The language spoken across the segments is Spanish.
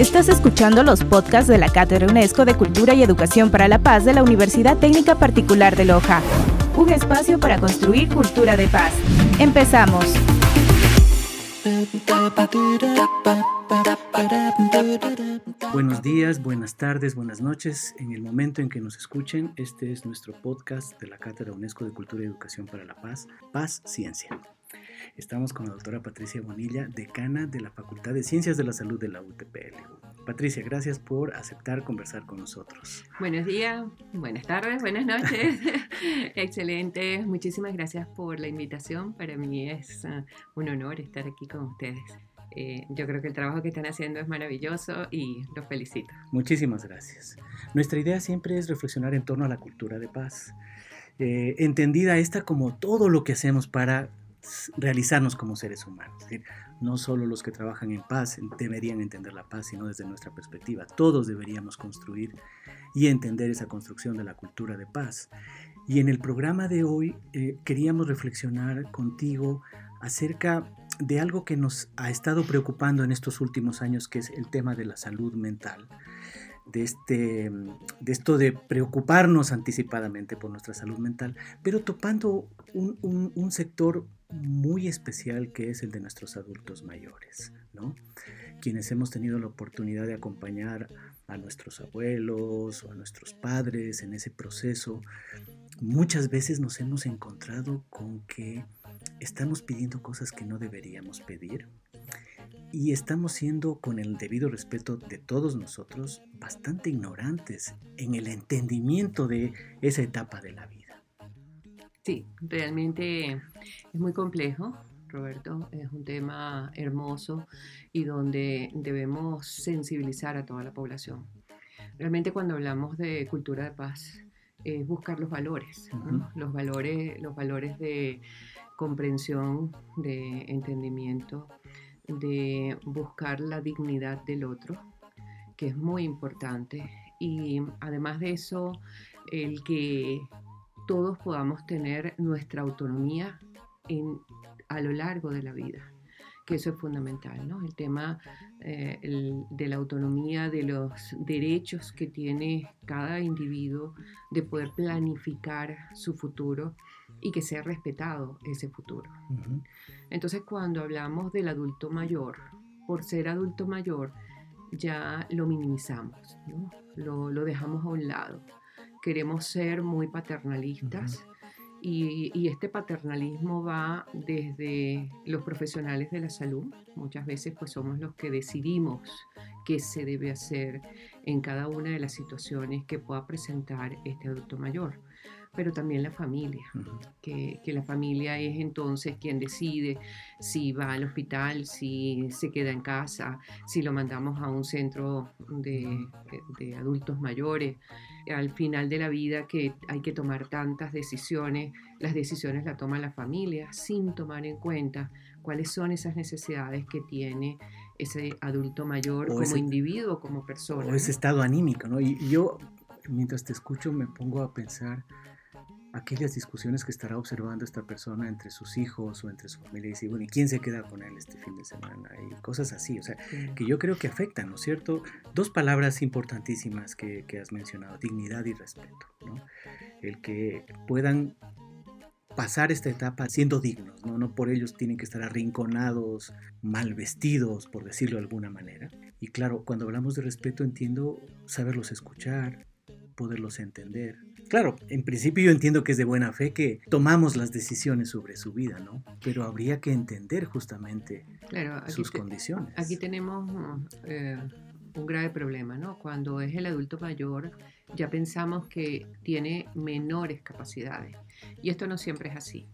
Estás escuchando los podcasts de la Cátedra UNESCO de Cultura y Educación para la Paz de la Universidad Técnica Particular de Loja. Un espacio para construir cultura de paz. Empezamos. Buenos días, buenas tardes, buenas noches. En el momento en que nos escuchen, este es nuestro podcast de la Cátedra UNESCO de Cultura y Educación para la Paz, Paz Ciencia. Estamos con la doctora Patricia Bonilla, decana de la Facultad de Ciencias de la Salud de la UTPL. Patricia, gracias por aceptar conversar con nosotros. Buenos días, buenas tardes, buenas noches. Excelente, muchísimas gracias por la invitación. Para mí es uh, un honor estar aquí con ustedes. Eh, yo creo que el trabajo que están haciendo es maravilloso y los felicito. Muchísimas gracias. Nuestra idea siempre es reflexionar en torno a la cultura de paz. Eh, entendida esta como todo lo que hacemos para realizarnos como seres humanos. No solo los que trabajan en paz deberían entender la paz, sino desde nuestra perspectiva. Todos deberíamos construir y entender esa construcción de la cultura de paz. Y en el programa de hoy eh, queríamos reflexionar contigo acerca de algo que nos ha estado preocupando en estos últimos años, que es el tema de la salud mental. De, este, de esto de preocuparnos anticipadamente por nuestra salud mental, pero topando un sector muy especial que es el de nuestros adultos mayores, ¿no? Quienes hemos tenido la oportunidad de acompañar a nuestros abuelos o a nuestros padres en ese proceso, muchas veces nos hemos encontrado con que estamos pidiendo cosas que no deberíamos pedir y estamos siendo, con el debido respeto de todos nosotros, bastante ignorantes en el entendimiento de esa etapa de la vida. Sí, realmente es muy complejo, Roberto. Es un tema hermoso y donde debemos sensibilizar a toda la población. Realmente cuando hablamos de cultura de paz es buscar los valores, los valores, los valores de comprensión, de entendimiento, de buscar la dignidad del otro, que es muy importante. Y además de eso, el que todos podamos tener nuestra autonomía en, a lo largo de la vida, que eso es fundamental, ¿no? El tema eh, de la autonomía, de los derechos que tiene cada individuo de poder planificar su futuro y que sea respetado ese futuro. Entonces, cuando hablamos del adulto mayor, por ser adulto mayor, ya lo minimizamos, ¿no? lo, lo dejamos a un lado queremos ser muy paternalistas. Y, este paternalismo va desde los profesionales de la salud, muchas veces pues somos los que decidimos qué se debe hacer en cada una de las situaciones que pueda presentar este adulto mayor pero también la familia, que, la familia es entonces quien decide si va al hospital, si se queda en casa, si lo mandamos a un centro de, de adultos mayores. Al final de la vida que hay que tomar tantas decisiones, las decisiones las toma la familia sin tomar en cuenta cuáles son esas necesidades que tiene ese adulto mayor como individuo, como persona. O ese estado anímico, ¿no? Y yo, mientras te escucho, me pongo a pensar aquellas discusiones que estará observando esta persona entre sus hijos o entre su familia y dice, bueno, ¿y quién se queda con él este fin de semana? Y cosas así, o sea, que yo creo que afectan, ¿no es cierto? Dos palabras importantísimas que, que has mencionado, dignidad y respeto, ¿no? El que puedan pasar esta etapa siendo dignos, ¿no? No por ellos tienen que estar arrinconados, mal vestidos, por decirlo de alguna manera. Y claro, cuando hablamos de respeto entiendo saberlos escuchar, poderlos entender, Claro, en principio yo entiendo que es de buena fe que tomamos las decisiones sobre su vida, ¿no? Pero habría que entender justamente sus condiciones. Aquí tenemos eh, un grave problema, ¿no? Cuando es el adulto mayor, ya pensamos que tiene menores capacidades. Y esto no siempre es así.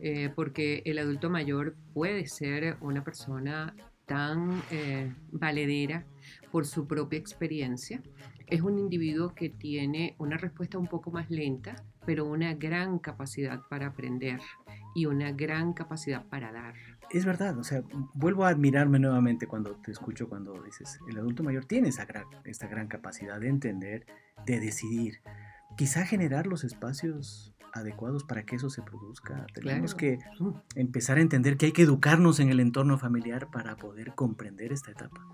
Eh, porque el adulto mayor puede ser una persona tan eh, valedera por su propia experiencia es un individuo que tiene una respuesta un poco más lenta, pero una gran capacidad para aprender y una gran capacidad para dar. Es verdad, o sea, vuelvo a admirarme nuevamente cuando te escucho cuando dices, el adulto mayor tiene esa gran, esta gran capacidad de entender, de decidir, quizá generar los espacios adecuados para que eso se produzca. Tenemos que empezar a entender que hay que educarnos en el entorno familiar para poder comprender esta etapa.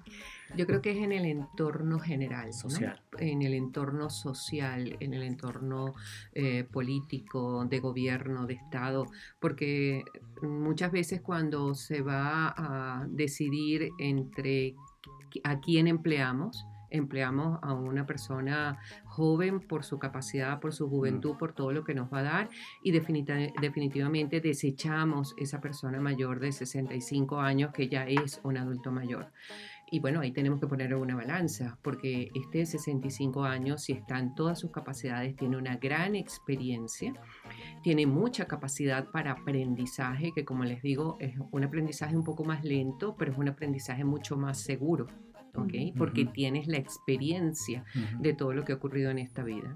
Yo creo que es en el entorno general, social. en el entorno social, en el entorno eh, político, de gobierno, de Estado, porque muchas veces cuando se va a decidir entre a quién empleamos, empleamos a una persona joven por su capacidad, por su juventud, por todo lo que nos va a dar y definitivamente desechamos esa persona mayor de 65 años que ya es un adulto mayor. Y bueno, ahí tenemos que poner una balanza, porque este de 65 años, si está en todas sus capacidades, tiene una gran experiencia, tiene mucha capacidad para aprendizaje, que como les digo, es un aprendizaje un poco más lento, pero es un aprendizaje mucho más seguro. Porque tienes la experiencia de todo lo que ha ocurrido en esta vida.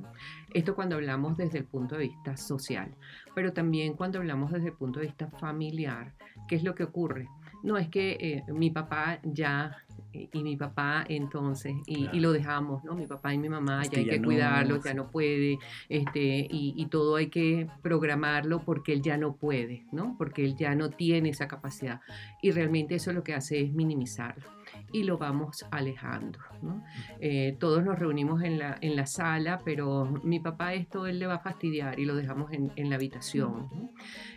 Esto cuando hablamos desde el punto de vista social, pero también cuando hablamos desde el punto de vista familiar, ¿qué es lo que ocurre? No es que eh, mi papá ya y mi papá entonces, y, lo dejamos, ¿no? Mi papá y mi mamá ya hay que cuidarlo, ya no puede, este, y, y, todo hay que programarlo porque él ya no puede, ¿no? Porque él ya no tiene esa capacidad. Y realmente eso lo que hace es minimizarlo y lo vamos alejando. Eh, todos nos reunimos en la, en la sala, pero mi papá esto él le va a fastidiar y lo dejamos en, en la habitación.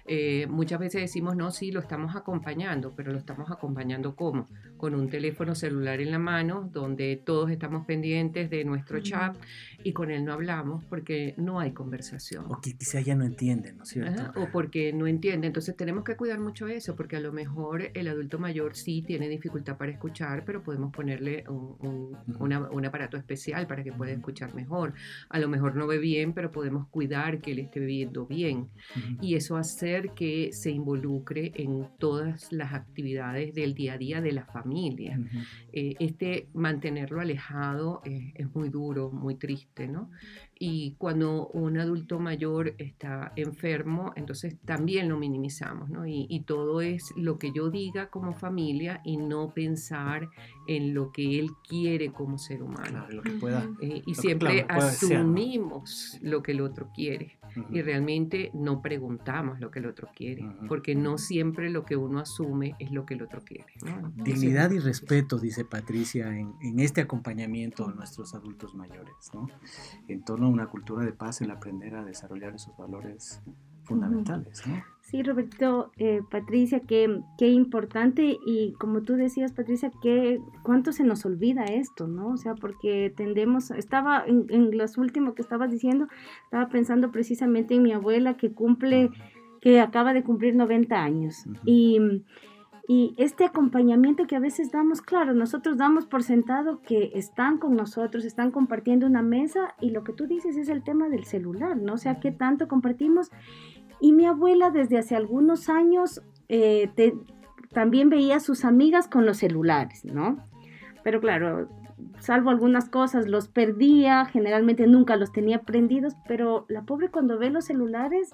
Eh, muchas veces decimos, no, sí, lo estamos acompañando, pero lo estamos acompañando ¿cómo? Con un teléfono celular en la mano, donde todos estamos pendientes de nuestro chat y con él no hablamos porque no hay conversación. O que quizá ya no entienden, ¿no es cierto? O porque no entiende. Entonces tenemos que cuidar mucho eso, porque a lo mejor el adulto mayor sí tiene dificultad para escuchar, pero podemos ponerle un, un, aparato especial para que pueda escuchar mejor. A lo mejor no ve bien, pero podemos cuidar que él esté viendo bien. Y eso hacer que se involucre en todas las actividades del día a día de la familia. Eh, este mantenerlo alejado eh, es muy duro, muy triste, ¿no? Y cuando un adulto mayor está enfermo, entonces también lo minimizamos, ¿no? Y, todo es lo que yo diga como familia y no pensar en lo que él quiere como ser humano. lo que pueda, eh, y siempre asumimos lo que el otro quiere y realmente no preguntamos lo que el otro quiere, porque no siempre lo que uno asume es lo que el otro quiere. Dignidad y respeto, dice Patricia, en, en, este acompañamiento a nuestros adultos mayores, ¿no? en torno a una cultura de paz, el aprender a desarrollar esos valores fundamentales. ¿no? Sí, Roberto, eh, Patricia, qué, qué importante y como tú decías, Patricia, qué, cuánto se nos olvida esto, ¿no? O sea, porque tendemos, estaba en, en los últimos que estabas diciendo, estaba pensando precisamente en mi abuela que cumple, que acaba de cumplir 90 años y, y este acompañamiento que a veces damos, claro, nosotros damos por sentado que están con nosotros, están compartiendo una mesa y lo que tú dices es el tema del celular, ¿no? O sea, qué tanto compartimos y mi abuela desde hace algunos años eh, también veía a sus amigas con los celulares, ¿no? Pero claro, salvo algunas cosas, los perdía, generalmente nunca los tenía prendidos, pero la pobre cuando ve los celulares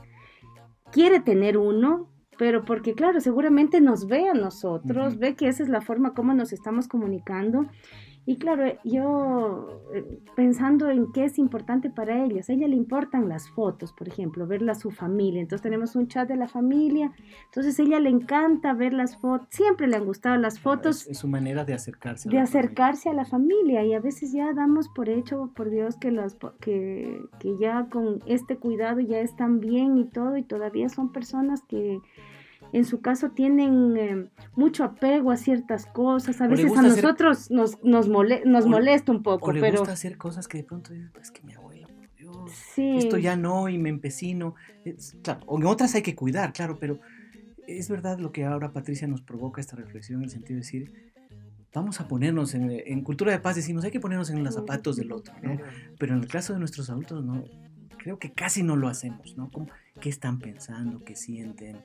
quiere tener uno, pero porque claro, seguramente nos ve a nosotros, ve que esa es la forma como nos estamos comunicando y claro, eh, yo eh, pensando en qué es importante para ellos, a ella le importan las fotos, por ejemplo, verla a su familia. Entonces tenemos un chat de la familia, entonces a ella le encanta ver las fotos, siempre le han gustado las fotos. Es, su manera de acercarse. A de acercarse a la familia y a veces ya damos por hecho, por Dios, que, las, que, que ya con este cuidado ya están bien y todo y todavía son personas que en su caso tienen eh, mucho apego a ciertas cosas. A veces a nosotros nos, nos, molesta un poco. O le gusta hacer cosas que de pronto dices, pues que mi abuela, por Dios, esto ya no y me empecino. claro, o en otras hay que cuidar, claro, pero es verdad lo que ahora Patricia nos provoca esta reflexión en el sentido de decir, vamos a ponernos en, en cultura de paz, decimos, hay que ponernos en los zapatos del otro, ¿no? Pero en el caso de nuestros adultos, no, creo que casi no lo hacemos, ¿no? ¿Qué están pensando? ¿Qué sienten?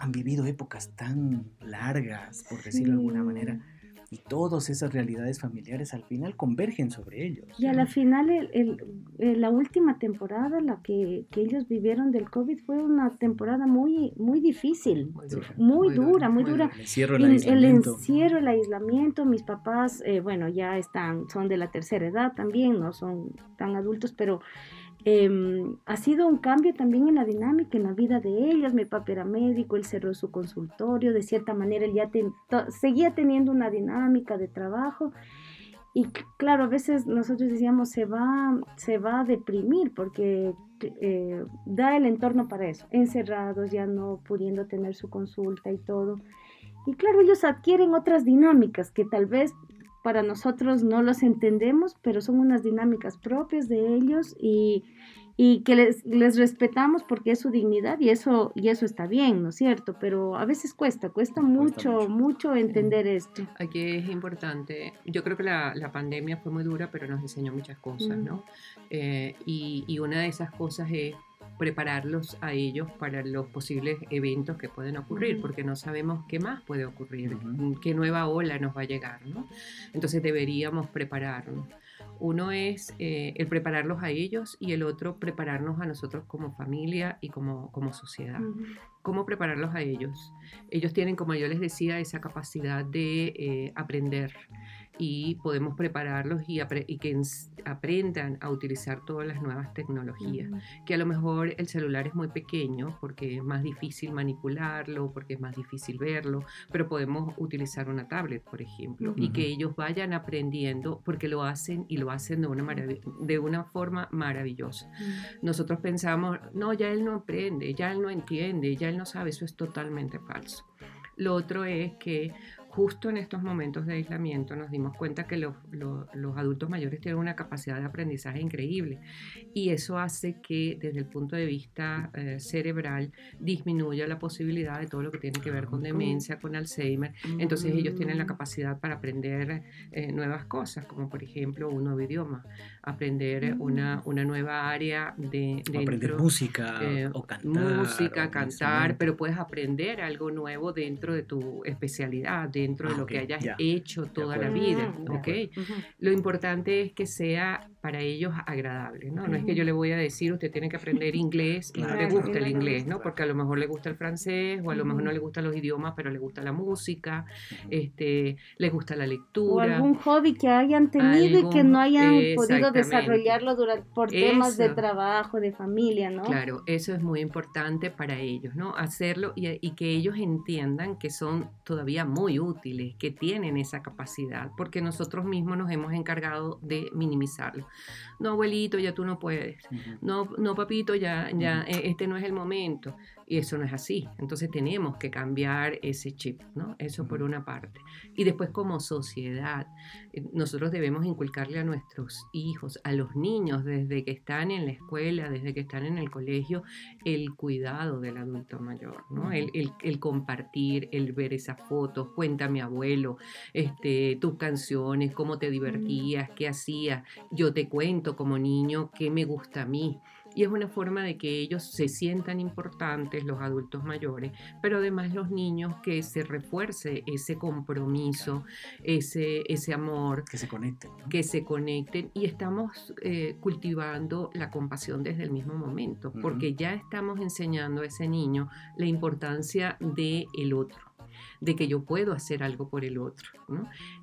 Han vivido épocas tan largas, por decirlo de alguna manera, y todas esas realidades familiares al final convergen sobre ellos. Y a la final, el, la última temporada, la que, que, ellos vivieron del COVID, fue una temporada muy, muy difícil, muy dura, muy dura. El encierro, el, aislamiento. El encierro, el aislamiento. Mis papás, eh, bueno, ya están, son de la tercera edad también, no son tan adultos, pero Em, ha sido un cambio también en la dinámica, en la vida de ellos. Mi papá era médico, él cerró su consultorio, de cierta manera él ya seguía teniendo una dinámica de trabajo. Y claro, a veces nosotros decíamos, se va, se va a deprimir porque eh, da el entorno para eso, encerrados, ya no pudiendo tener su consulta y todo. Y claro, ellos adquieren otras dinámicas que tal vez para nosotros no los entendemos, pero son unas dinámicas propias de ellos y, y que les, les, respetamos porque es su dignidad y eso, y eso está bien, ¿no es cierto? Pero a veces cuesta, cuesta, mucho, mucho, entender esto. Aquí es importante, yo creo que la, la, pandemia fue muy dura, pero nos enseñó muchas cosas, ¿no? Eh, y, y una de esas cosas es prepararlos a ellos para los posibles eventos que pueden ocurrir, porque no sabemos qué más puede ocurrir, qué nueva ola nos va a llegar, ¿no? Entonces deberíamos prepararnos. Uno es eh, el prepararlos a ellos y el otro prepararnos a nosotros como familia y como, como sociedad. ¿Cómo prepararlos a ellos? Ellos tienen, como yo les decía, esa capacidad de eh, aprender, y podemos prepararlos y, que aprendan a utilizar todas las nuevas tecnologías. Que a lo mejor el celular es muy pequeño porque es más difícil manipularlo, porque es más difícil verlo, pero podemos utilizar una tablet, por ejemplo, y que ellos vayan aprendiendo porque lo hacen y lo hacen de una, de una forma maravillosa. Nosotros pensamos, no, ya él no aprende, ya él no entiende, ya él no sabe, eso es totalmente falso. Lo otro es que justo en estos momentos de aislamiento nos dimos cuenta que los, adultos mayores tienen una capacidad de aprendizaje increíble y eso hace que desde el punto de vista eh, cerebral disminuya la posibilidad de todo lo que tiene que ver con demencia, con Alzheimer. Entonces ellos tienen la capacidad para aprender eh, nuevas cosas, como por ejemplo un nuevo idioma, aprender una, una nueva área de... aprender música eh, o cantar. Música, cantar, pero puedes aprender algo nuevo dentro de tu especialidad dentro de ah, lo que hayas hecho toda la vida, ¿ok? Lo importante es que sea para ellos agradable, ¿no? No es que yo le voy a decir, usted tiene que aprender inglés y no le gusta el inglés, ¿no? Porque a lo mejor le gusta el francés o a lo mejor no le gustan los idiomas, pero le gusta la música, este, le gusta la lectura. O algún hobby que hayan tenido y que no hayan podido desarrollarlo durante, por temas de trabajo, de familia, ¿no? Claro, eso es muy importante para ellos, ¿no? Hacerlo y, y que ellos entiendan que son todavía muy útiles, que tienen esa capacidad, porque nosotros mismos nos hemos encargado de minimizarlo. No, abuelito, ya tú no puedes. No, no, papito, ya, ya, e, este no es el momento. Y eso no es así. Entonces tenemos que cambiar ese chip, ¿no? Eso por una parte. Y después como sociedad, eh, nosotros debemos inculcarle a nuestros hijos, a los niños, desde que están en la escuela, desde que están en el colegio, el cuidado del adulto mayor, ¿no? El, el, compartir, el ver esas fotos, cuéntame abuelo, este, tus canciones, cómo te divertías, qué hacías, yo te cuento como niño qué me gusta a mí y es una forma de que ellos se sientan importantes, los adultos mayores, pero además los niños que se refuerce ese compromiso, ese, ese amor. Que se conecten. Que se conecten y estamos eh, cultivando la compasión desde el mismo momento, porque ya estamos enseñando a ese niño la importancia del el otro de que yo puedo hacer algo por el otro,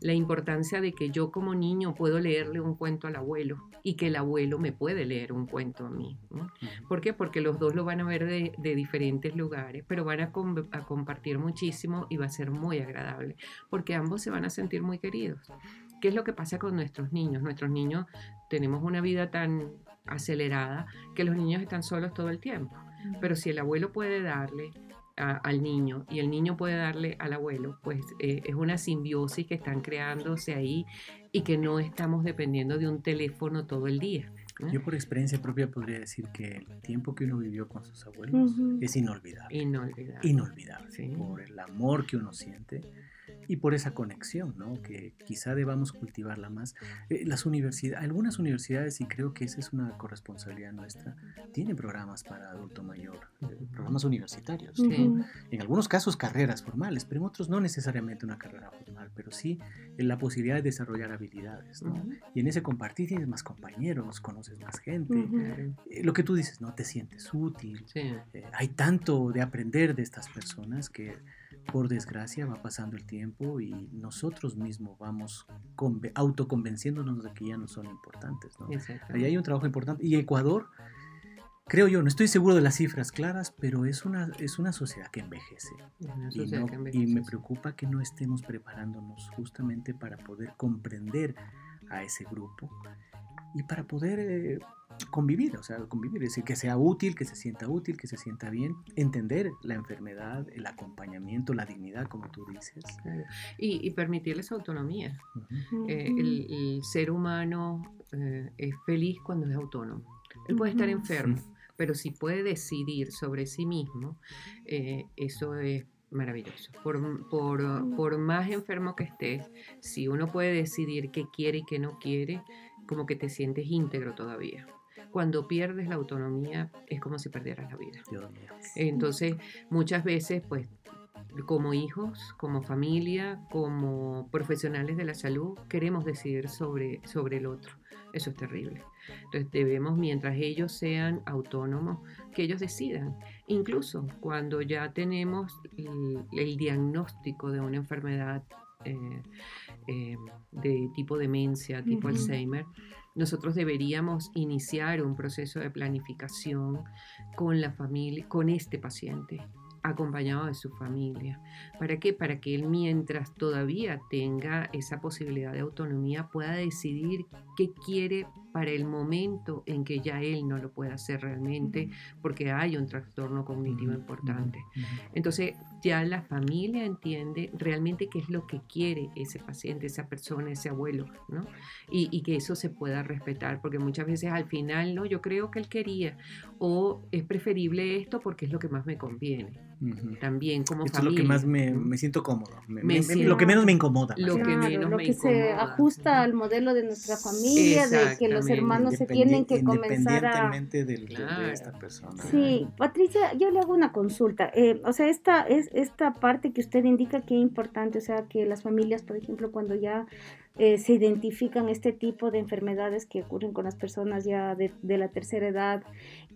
la importancia de que yo como niño puedo leerle un cuento al abuelo y que el abuelo me puede leer un cuento a mí. ¿Por qué? Porque los dos lo van a ver de, diferentes lugares, pero van a, a compartir muchísimo y va a ser muy agradable, porque ambos se van a sentir muy queridos. ¿Qué es lo que pasa con nuestros niños? Nuestros niños tenemos una vida tan acelerada que los niños están solos todo el tiempo. Pero si el abuelo puede darle al niño y el niño puede darle al abuelo, pues eh, es una simbiosis que están creándose ahí y que no estamos dependiendo de un teléfono todo el día. Yo por experiencia propia podría decir que el tiempo que uno vivió con sus abuelos es inolvidable. Inolvidable. Inolvidable. Por el amor que uno siente y por esa conexión, ¿no? que quizá debamos cultivarla más. Eh, las universidades, algunas universidades, y creo que esa es una corresponsabilidad nuestra, tienen programas para adulto mayor, eh, programas universitarios. En algunos casos carreras formales, pero en otros no necesariamente una carrera formal, pero sí la posibilidad de desarrollar habilidades. ¿no? Y en ese compartir tienes más compañeros, conoces más gente. Eh, lo que tú dices, no te sientes útil. hay tanto de aprender de estas personas que por desgracia va pasando el tiempo y nosotros mismos vamos autoconvenciéndonos de que ya no son importantes. ¿no? Ahí hay un trabajo importante. Y Ecuador, creo yo, no estoy seguro de las cifras claras, pero es una, es una sociedad que envejece. y, y me preocupa que no estemos preparándonos justamente para poder comprender a ese grupo y para poder eh, convivir, o sea, convivir, es decir, que sea útil, que se sienta útil, que se sienta bien, entender la enfermedad, el acompañamiento, la dignidad, como tú dices. Y, permitirles autonomía. Eh, el, ser humano eh, es feliz cuando es autónomo. Él puede estar enfermo, pero si puede decidir sobre sí mismo, eso es maravilloso. Por, por, por, más enfermo que estés, si uno puede decidir qué quiere y qué no quiere, como que te sientes íntegro todavía. Cuando pierdes la autonomía es como si perdieras la vida. Entonces, muchas veces, pues, como hijos, como familia, como profesionales de la salud, queremos decidir sobre, sobre el otro. Eso es terrible. Entonces debemos, mientras ellos sean autónomos, que ellos decidan. Incluso cuando ya tenemos el, diagnóstico de una enfermedad eh, eh, de tipo demencia, tipo Alzheimer, nosotros deberíamos iniciar un proceso de planificación con la familia, con este paciente acompañado de su familia. ¿Para qué? Para que él mientras todavía tenga esa posibilidad de autonomía pueda decidir qué quiere para el momento en que ya él no lo pueda hacer realmente porque hay un trastorno cognitivo importante. Entonces ya la familia entiende realmente qué es lo que quiere ese paciente, esa persona, ese abuelo, ¿no? Y, y que eso se pueda respetar porque muchas veces al final, no, yo creo que él quería o es preferible esto porque es lo que más me conviene. También como Esto es lo que más me, me siento cómodo, lo que menos me incomoda. Lo que menos lo que se ajusta al modelo de nuestra familia, de que los hermanos se tienen que comenzar a... de esta persona. Sí, Patricia, yo le hago una consulta. Eh, o sea, esta, es, esta parte que usted indica que es importante, o sea, que las familias, por ejemplo, cuando ya eh, se identifican este tipo de enfermedades que ocurren con las personas ya de, la tercera edad,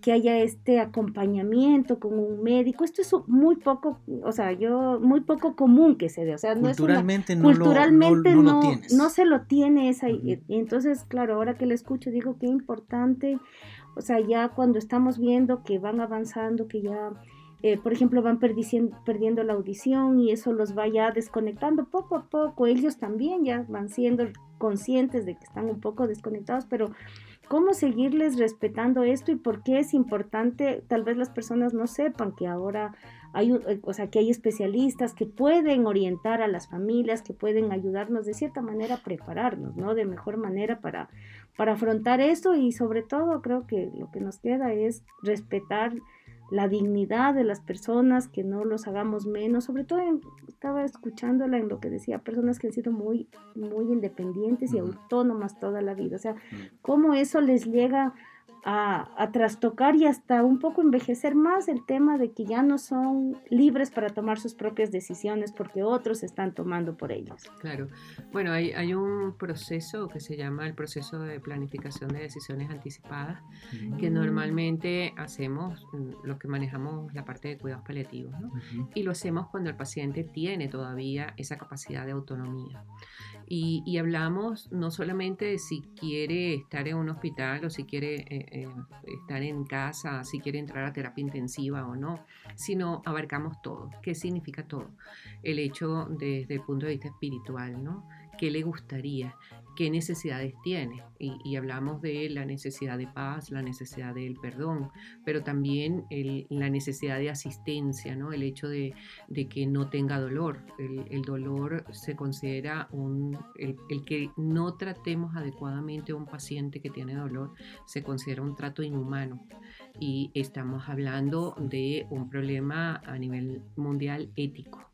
que haya este acompañamiento con un médico. Esto es muy poco, o sea, yo muy poco común que se dé. O sea, culturalmente no, culturalmente no, no, se lo tiene esa. y, entonces, claro, ahora que le escucho, digo qué importante. O sea, ya cuando estamos viendo que van avanzando, que ya eh, por ejemplo, van perdiendo la audición y eso los va ya desconectando poco a poco. Ellos también ya van siendo conscientes de que están un poco desconectados, pero ¿cómo seguirles respetando esto y por qué es importante? Tal vez las personas no sepan que ahora hay, eh, o sea, que hay especialistas que pueden orientar a las familias, que pueden ayudarnos de cierta manera a prepararnos, ¿no? De mejor manera para, para afrontar esto y sobre todo creo que lo que nos queda es respetar la dignidad de las personas, que no los hagamos menos, sobre todo estaba escuchándola en lo que decía, personas que han sido muy, muy independientes y autónomas toda la vida, o sea, cómo eso les llega a, trastocar y hasta un poco envejecer más el tema de que ya no son libres para tomar sus propias decisiones porque otros están tomando por ellos. Claro. Bueno, hay, hay un proceso que se llama el proceso de planificación de decisiones anticipadas, que mm. normalmente hacemos mm, los que manejamos la parte de cuidados paliativos, ¿no? Y lo hacemos cuando el paciente tiene todavía esa capacidad de autonomía. Y, hablamos no solamente de si quiere estar en un hospital o si quiere eh, eh, estar en casa, si quiere entrar a terapia intensiva o no, sino abarcamos todo. ¿Qué significa todo? El hecho desde el punto de vista espiritual, ¿no? ¿Qué le gustaría? Qué necesidades tiene. Y, hablamos de la necesidad de paz, la necesidad del perdón, pero también la necesidad de asistencia, ¿no? el hecho de, que no tenga dolor. El, dolor se considera un, el, que no tratemos adecuadamente a un paciente que tiene dolor, se considera un trato inhumano. Y estamos hablando de un problema a nivel mundial ético.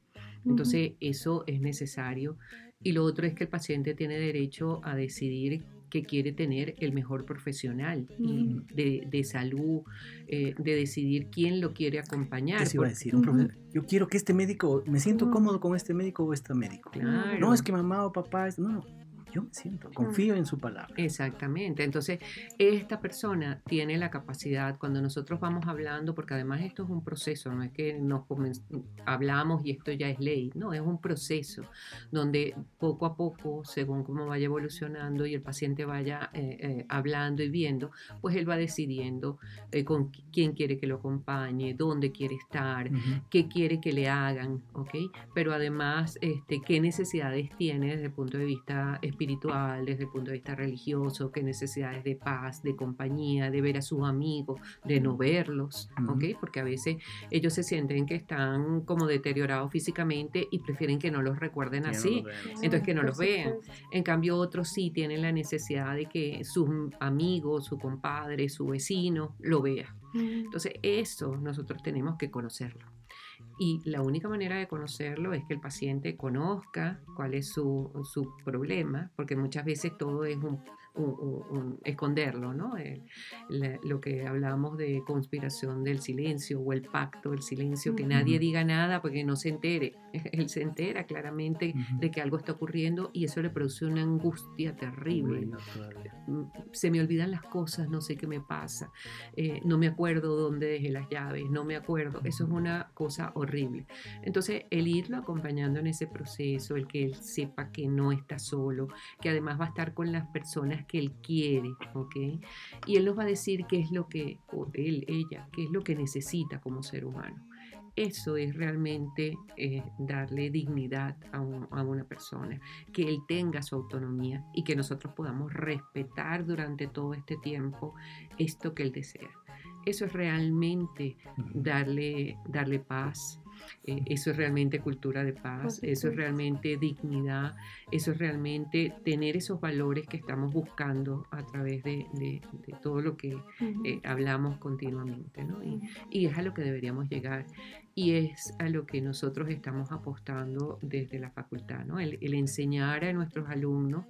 Entonces, eso es necesario y lo otro es que el paciente tiene derecho a decidir que quiere tener el mejor profesional de, salud, eh, de decidir quién lo quiere acompañar. a decir? Yo quiero que este médico, me siento cómodo con este médico o este médico. No es que mamá o papá, es, no, yo me siento, confío en su palabra. Exactamente. Entonces, esta persona tiene la capacidad, cuando nosotros vamos hablando, porque además esto es un proceso, no es que nos hablamos y esto ya es ley, no, es un proceso donde poco a poco, según cómo vaya evolucionando y el paciente vaya eh, eh, hablando y viendo, pues él va decidiendo eh, con quién quiere que lo acompañe, dónde quiere estar, qué quiere que le hagan, ¿ok? Pero además, este, qué necesidades tiene desde el punto de vista espiritual, desde el punto de vista religioso, qué necesidades de paz, de compañía, de ver a sus amigos, de no verlos, ¿ok? Porque a veces ellos se sienten que están como deteriorados físicamente y prefieren que no los recuerden así, entonces que no los vean. En cambio, otros sí tienen la necesidad de que sus amigos, su compadre, su vecino lo vea. Entonces, eso nosotros tenemos que conocerlo. Y la única manera de conocerlo es que el paciente conozca cuál es su, su problema, porque muchas veces todo es un esconderlo, ¿no? lo que hablamos de conspiración del silencio o el pacto del silencio, que nadie diga nada porque no se entere. Él se entera claramente de que algo está ocurriendo y eso le produce una angustia terrible. Mm, se me olvidan las cosas, no sé qué me pasa, eh, no me acuerdo dónde dejé las llaves, no me acuerdo. Eso es una cosa horrible. Entonces, el irlo acompañando en ese proceso, el que él sepa que no está solo, que además va a estar con las personas que él quiere, ¿ok? Y él nos va a decir qué es lo que, o él, ella, qué es lo que necesita como ser humano. Eso es realmente eh, darle dignidad a, a, una persona, que él tenga su autonomía y que nosotros podamos respetar durante todo este tiempo esto que él desea. Eso es realmente darle, darle paz, eh, eso es realmente cultura de paz, eso es realmente dignidad, eso es realmente tener esos valores que estamos buscando a través de, todo lo que eh, hablamos continuamente. ¿no? Y, es a lo que deberíamos llegar y es a lo que nosotros estamos apostando desde la facultad, ¿no? el, enseñar a nuestros alumnos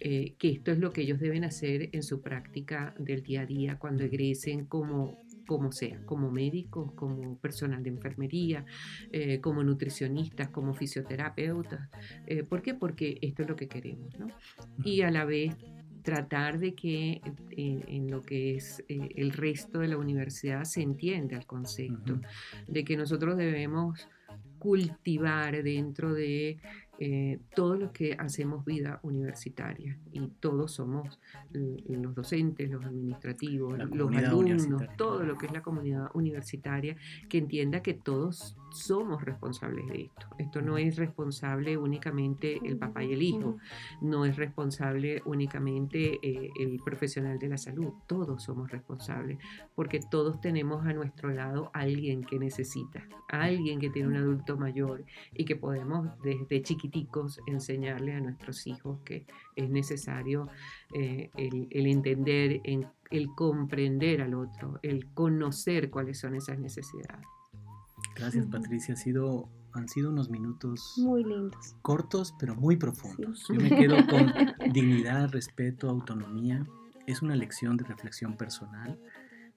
eh, que esto es lo que ellos deben hacer en su práctica del día a día cuando egresen como como sea, como médicos, como personal de enfermería, eh, como nutricionistas, como fisioterapeutas. Eh, ¿Por qué? Porque esto es lo que queremos, ¿no? Y a la vez tratar de que eh, en, lo que es el resto de la universidad se entienda el concepto de que nosotros debemos cultivar dentro de eh, todos los que hacemos vida universitaria y todos somos los docentes, los administrativos, los alumnos, todo lo que es la comunidad universitaria, que entienda que todos somos responsables de esto. Esto no es responsable únicamente el papá y el hijo, no es responsable únicamente eh, el profesional de la salud, todos somos responsables, porque todos tenemos a nuestro lado alguien que necesita, alguien que tiene un adulto mayor y que podemos desde chiquiticos enseñarle a nuestros hijos que es necesario eh, el, el, entender, el comprender al otro, el conocer cuáles son esas necesidades. Gracias, Patricia. Ha sido, han sido unos minutos muy lindos. Cortos, pero muy profundos. Yo me quedo con dignidad, respeto, autonomía. Es una lección de reflexión personal.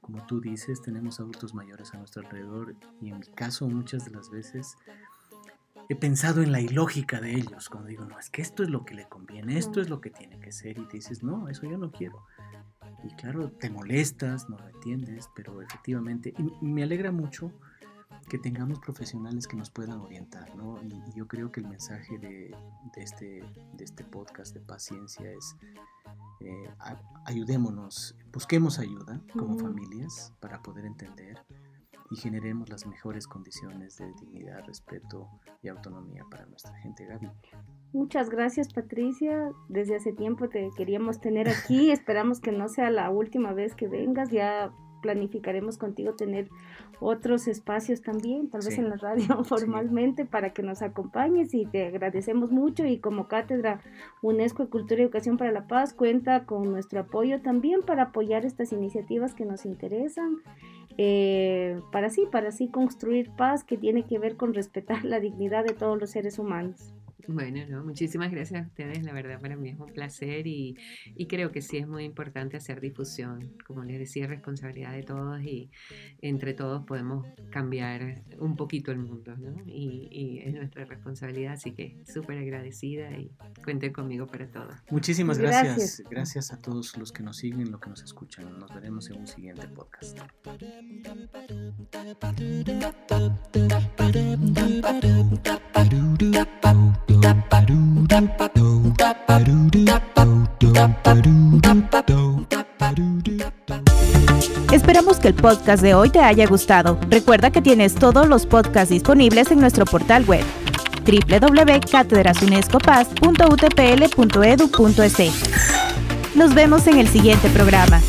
Como tú dices, tenemos adultos mayores a nuestro alrededor y en mi caso muchas de las veces he pensado en la ilógica de ellos. Cuando digo, no, es que esto es lo que le conviene, esto es lo que tiene que ser y te dices, no, eso yo no quiero. Y claro, te molestas, no lo entiendes, pero efectivamente, y me alegra mucho que tengamos profesionales que nos puedan orientar, ¿no? Y, yo creo que el mensaje de, este, de este podcast de paciencia es eh, ayudémonos, busquemos ayuda como familias para poder entender y generemos las mejores condiciones de dignidad, respeto y autonomía para nuestra gente, Gaby. Muchas gracias Patricia, desde hace tiempo te queríamos tener aquí, esperamos que no sea la última vez que vengas, ya planificaremos contigo tener otros espacios también, tal vez en la radio formalmente, para que nos acompañes. Y te agradecemos mucho. Y como Cátedra UNESCO de Cultura y Educación para la Paz cuenta con nuestro apoyo también para apoyar estas iniciativas que nos interesan, eh, para así, para así construir paz que tiene que ver con respetar la dignidad de todos los seres humanos. Bueno, no, muchísimas gracias a ustedes, la verdad para mí es un placer y, y, creo que sí es muy importante hacer difusión, como les decía, responsabilidad de todos y entre todos podemos cambiar un poquito el mundo, ¿no? Y, y es nuestra responsabilidad, así que súper agradecida y cuenten conmigo para todo. Muchísimas gracias. gracias, gracias a todos los que nos siguen, los que nos escuchan, nos veremos en un siguiente podcast. Esperamos que el podcast de hoy te haya gustado. Recuerda que tienes todos los podcasts disponibles en nuestro portal web www.catedrasunescopaz.utpl.edu.es. Nos vemos en el siguiente programa.